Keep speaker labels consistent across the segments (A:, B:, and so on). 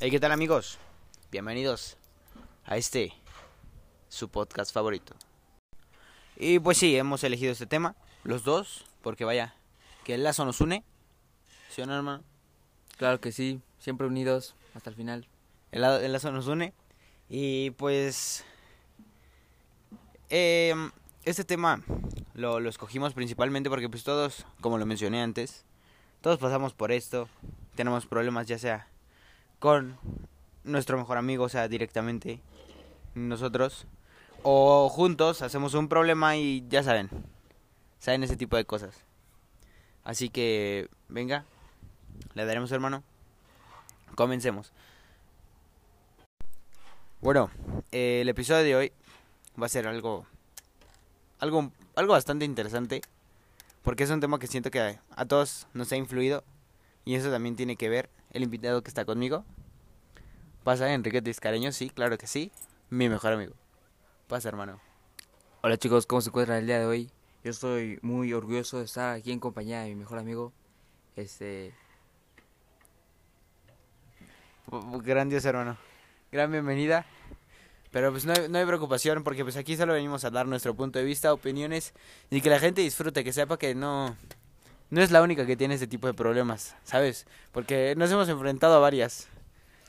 A: Hey, ¿qué tal amigos? Bienvenidos a este, su podcast favorito. Y pues sí, hemos elegido este tema, los dos, porque vaya, que el lazo nos une. ¿Sí o no, hermano?
B: Claro que sí, siempre unidos hasta el final.
A: El, la- el lazo nos une. Y pues... em, este tema lo, lo escogimos principalmente porque pues todos, como lo mencioné antes, todos pasamos por esto. Tenemos problemas ya sea con nuestro mejor amigo, o sea, directamente nosotros. O juntos hacemos un problema y ya saben, saben ese tipo de cosas. Así que, venga, le daremos hermano. Comencemos. Bueno, eh, el episodio de hoy va a ser algo, algo, algo bastante interesante, porque es un tema que siento que a, a todos nos ha influido y eso también tiene que ver el invitado que está conmigo. Pasa Enrique Tiscareño, sí, claro que sí, mi mejor amigo. Pasa, hermano.
B: Hola chicos, ¿cómo se encuentran el día de hoy? Yo estoy muy orgulloso de estar aquí en compañía de mi mejor amigo. Este,
A: Grandioso, hermano. Gran bienvenida. Pero pues no hay, no hay preocupación porque pues aquí solo venimos a dar nuestro punto de vista, opiniones y que la gente disfrute, que sepa que no no es la única que tiene este tipo de problemas, ¿sabes? Porque nos hemos enfrentado a varias.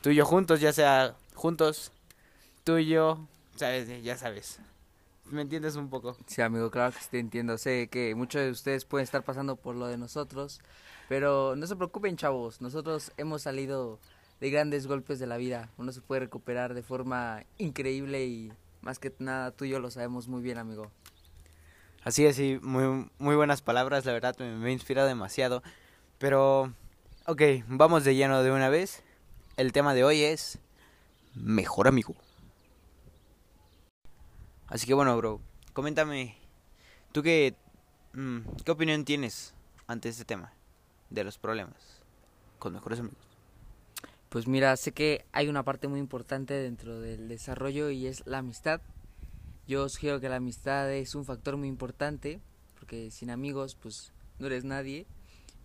A: Tú y yo juntos, ya sea juntos, tú y yo, sabes, ya sabes. ¿Me entiendes un poco?
B: sí amigo, claro que te entiendo. Sé que muchos de ustedes pueden estar pasando por lo de nosotros, pero no se preocupen chavos, nosotros hemos salido de grandes golpes de la vida. Uno se puede recuperar de forma increíble y más que nada tú y yo lo sabemos muy bien amigo.
A: Así es, muy, muy buenas palabras, la verdad me, me inspira demasiado. Pero, ok, vamos de lleno de una vez. El tema de hoy es mejor amigo. Así que bueno, bro, coméntame, ¿tú qué, mm, qué opinión tienes ante este tema de los problemas con mejores amigos?
B: Pues mira, sé que hay una parte muy importante dentro del desarrollo y es la amistad. Yo sugiero que la amistad es un factor muy importante, porque sin amigos, pues no eres nadie.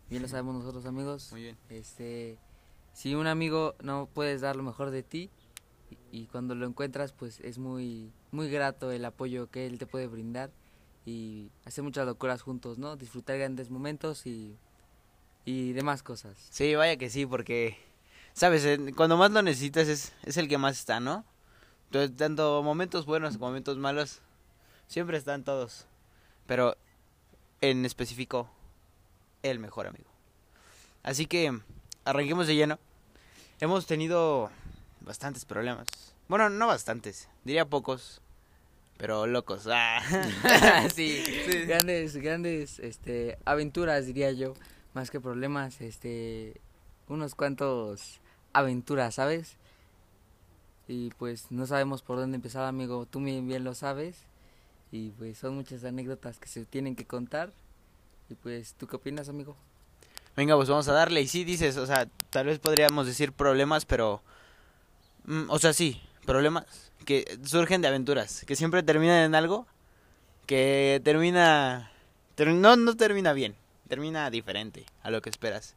B: Bien lo sabemos nosotros amigos.
A: Muy bien.
B: Este, si un amigo no puedes dar lo mejor de ti y, y cuando lo encuentras, pues es muy muy grato el apoyo que él te puede brindar y hacer muchas locuras juntos, ¿no? Disfrutar grandes momentos y y demás cosas.
A: Sí, vaya que sí, porque, sabes, cuando más lo necesitas es, es el que más está, ¿no? Entonces, tanto momentos buenos como momentos malos, siempre están todos. Pero, en específico, el mejor amigo. Así que, arranquemos de lleno. Hemos tenido bastantes problemas. Bueno, no bastantes, diría pocos, pero locos. Ah.
B: sí, grandes, grandes, este, aventuras diría yo, más que problemas, este, unos cuantos aventuras, ¿sabes? Y pues no sabemos por dónde empezar, amigo, tú bien, bien lo sabes, y pues son muchas anécdotas que se tienen que contar, y pues, ¿tú qué opinas, amigo?
A: Venga, pues vamos a darle. Y sí dices, o sea, tal vez podríamos decir problemas, pero... mm, o sea, sí, problemas que surgen de aventuras, que siempre terminan en algo que termina... ter- no, no termina bien, termina diferente a lo que esperas.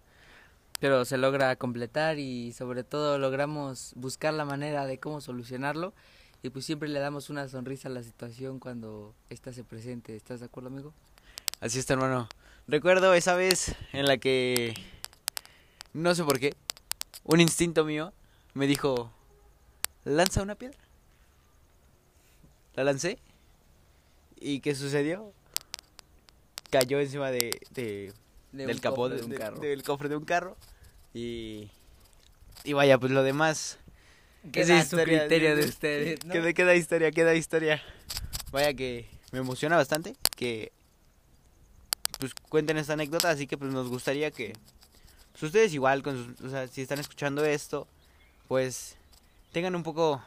B: Pero se logra completar y sobre todo logramos buscar la manera de cómo solucionarlo, y pues siempre le damos una sonrisa a la situación cuando ésta se presente, ¿estás de acuerdo, amigo?
A: Así está, hermano. Recuerdo esa vez en la que... No sé por qué. Un instinto mío me dijo... Lanza una piedra. La lancé. ¿Y qué sucedió? Cayó encima de, de-
B: De
A: del capó de, del cofre de un carro. Y... Y vaya, pues lo demás...
B: Queda su criterio de
A: sí.
B: ustedes, ¿no?
A: Queda, queda historia, queda historia. Vaya que me emociona bastante que pues cuenten esta anécdota, así que pues nos gustaría que pues, ustedes igual con sus- o sea, si están escuchando esto, pues tengan un poco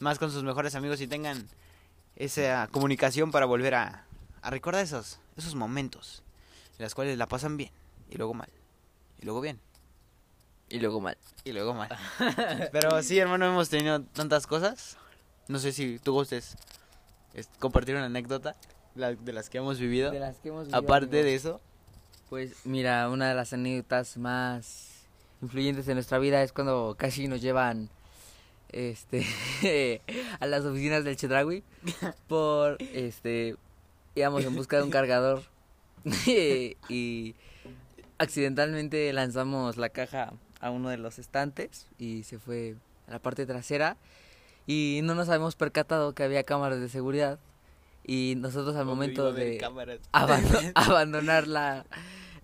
A: más con sus mejores amigos y tengan esa comunicación para volver a, a recordar esos esos momentos en los cuales la pasan bien y luego mal y luego bien
B: Y luego mal.
A: y luego mal. Pero sí, hermano, hemos tenido tantas cosas. No sé si tú gustes es- compartir una anécdota la- de las que hemos vivido.
B: De las que hemos vivido,
A: Aparte de eso,
B: Pues mira, una de las anécdotas más influyentes en nuestra vida es cuando casi nos llevan este a las oficinas del Chedraui por este íbamos en busca de un cargador y accidentalmente lanzamos la caja a uno de los estantes y se fue a la parte trasera. Y no nos habíamos percatado que había cámaras de seguridad. Y nosotros al momento de abandonar la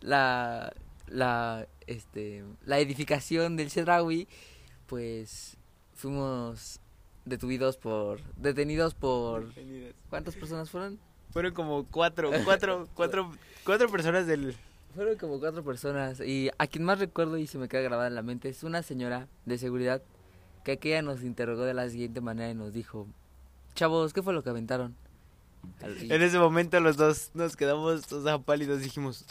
B: la la este la edificación del Chedraui pues fuimos detenidos por detenidos por ¿cuántas personas fueron?
A: Fueron como cuatro, cuatro, cuatro, cuatro personas del
B: fueron como cuatro personas y a quien más recuerdo y se me queda grabada en la mente es una señora de seguridad que aquella nos interrogó de la siguiente manera y nos dijo, chavos, ¿qué fue lo que aventaron?
A: En ese momento los dos nos quedamos o sea, pálidos dijimos,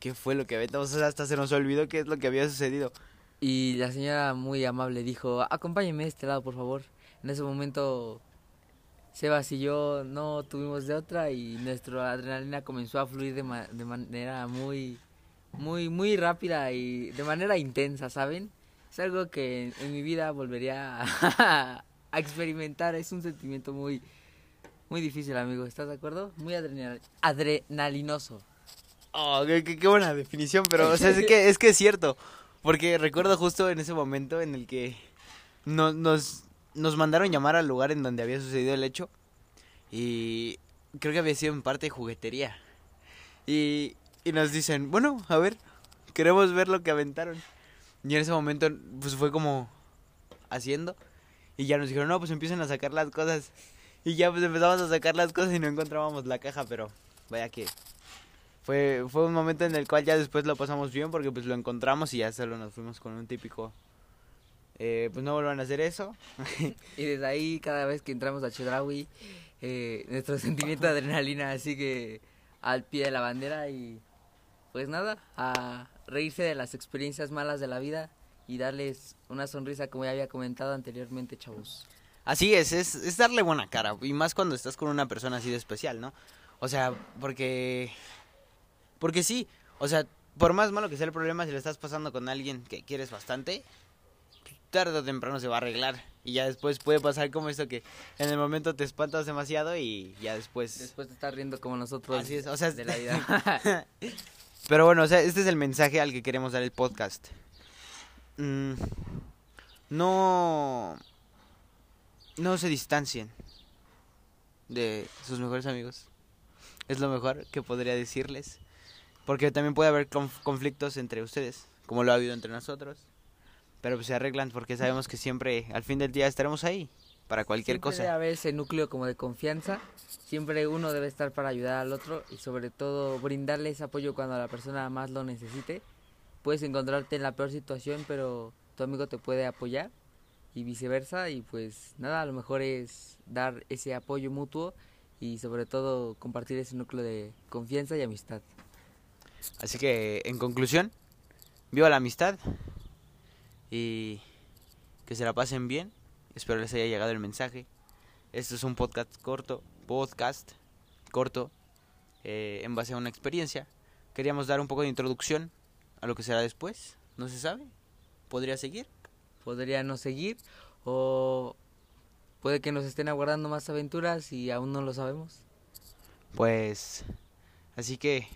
A: ¿qué fue lo que aventamos? O sea, hasta se nos olvidó qué es lo que había sucedido.
B: Y la señora muy amable dijo, acompáñeme a este lado, por favor. En ese momento, Sebas y yo no tuvimos de otra y nuestra adrenalina comenzó a fluir de, de manera muy, muy, muy rápida y de manera intensa, ¿saben? Es algo que en, mi vida volvería a, experimentar. Es un sentimiento muy, muy difícil, amigo. ¿Estás de acuerdo? Muy adrenalinoso.
A: Oh, qué, buena definición, pero o sea, es, que, es que es cierto. Porque recuerdo justo en ese momento en el que nos, nos, nos mandaron llamar al lugar en donde había sucedido el hecho. Y creo que había sido en parte juguetería. Y, y nos dicen, bueno, a ver, queremos ver lo que aventaron. Y en ese momento, pues fue como haciendo. Y ya nos dijeron, no, pues empiecen a sacar las cosas. Y ya pues empezamos a sacar las cosas y no encontrábamos la caja, pero vaya que fue, fue un momento en el cual ya después lo pasamos bien porque pues lo encontramos y ya solo nos fuimos con un típico... Eh, pues no vuelvan a hacer eso.
B: y desde ahí cada vez que entramos a Chedraui, eh, nuestro sentimiento de adrenalina sigue al pie de la bandera y pues nada, a reírse de las experiencias malas de la vida y darles una sonrisa como ya había comentado anteriormente, chavos.
A: Así es, es, es darle buena cara y más cuando estás con una persona así de especial, ¿no? O sea, porque... Porque sí, o sea, por más malo que sea el problema, si le estás pasando con alguien que quieres bastante, tarde o temprano se va a arreglar. Y ya después puede pasar como esto que en el momento te espantas demasiado y ya después...
B: Después te estás riendo como nosotros
A: Así es, o sea, de la vida. Pero bueno, o sea, este es el mensaje al que queremos dar el podcast. Mm, no. No se distancien de sus mejores amigos. Es lo mejor que podría decirles. Porque también puede haber conflictos entre ustedes, como lo ha habido entre nosotros. Pero se arreglan porque sabemos que siempre, al fin del día, estaremos ahí para cualquier cosa.
B: Debe haber ese núcleo como de confianza. Siempre uno debe estar para ayudar al otro y sobre todo brindarle ese apoyo cuando la persona más lo necesite. Puedes encontrarte en la peor situación, pero tu amigo te puede apoyar y viceversa y pues nada, a lo mejor es dar ese apoyo mutuo y sobre todo compartir ese núcleo de confianza y amistad.
A: Así que en conclusión, viva la amistad y que se la pasen bien Espero les haya llegado el mensaje. Este es un podcast corto, podcast corto, eh, en base a una experiencia. Queríamos dar un poco de introducción a lo que será después. No se sabe. ¿Podría seguir?
B: Podría no seguir o puede que nos estén aguardando más aventuras y aún no lo sabemos.
A: Pues así que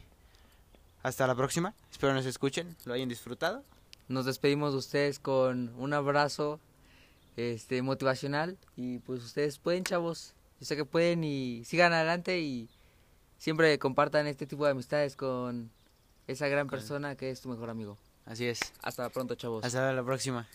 A: hasta la próxima. Espero nos escuchen, lo hayan disfrutado.
B: Nos despedimos de ustedes con un abrazo este motivacional y pues ustedes pueden chavos. Yo sé que pueden y sigan adelante y siempre compartan este tipo de amistades con esa gran persona que es tu mejor amigo.
A: Así es.
B: Hasta pronto chavos.
A: Hasta la próxima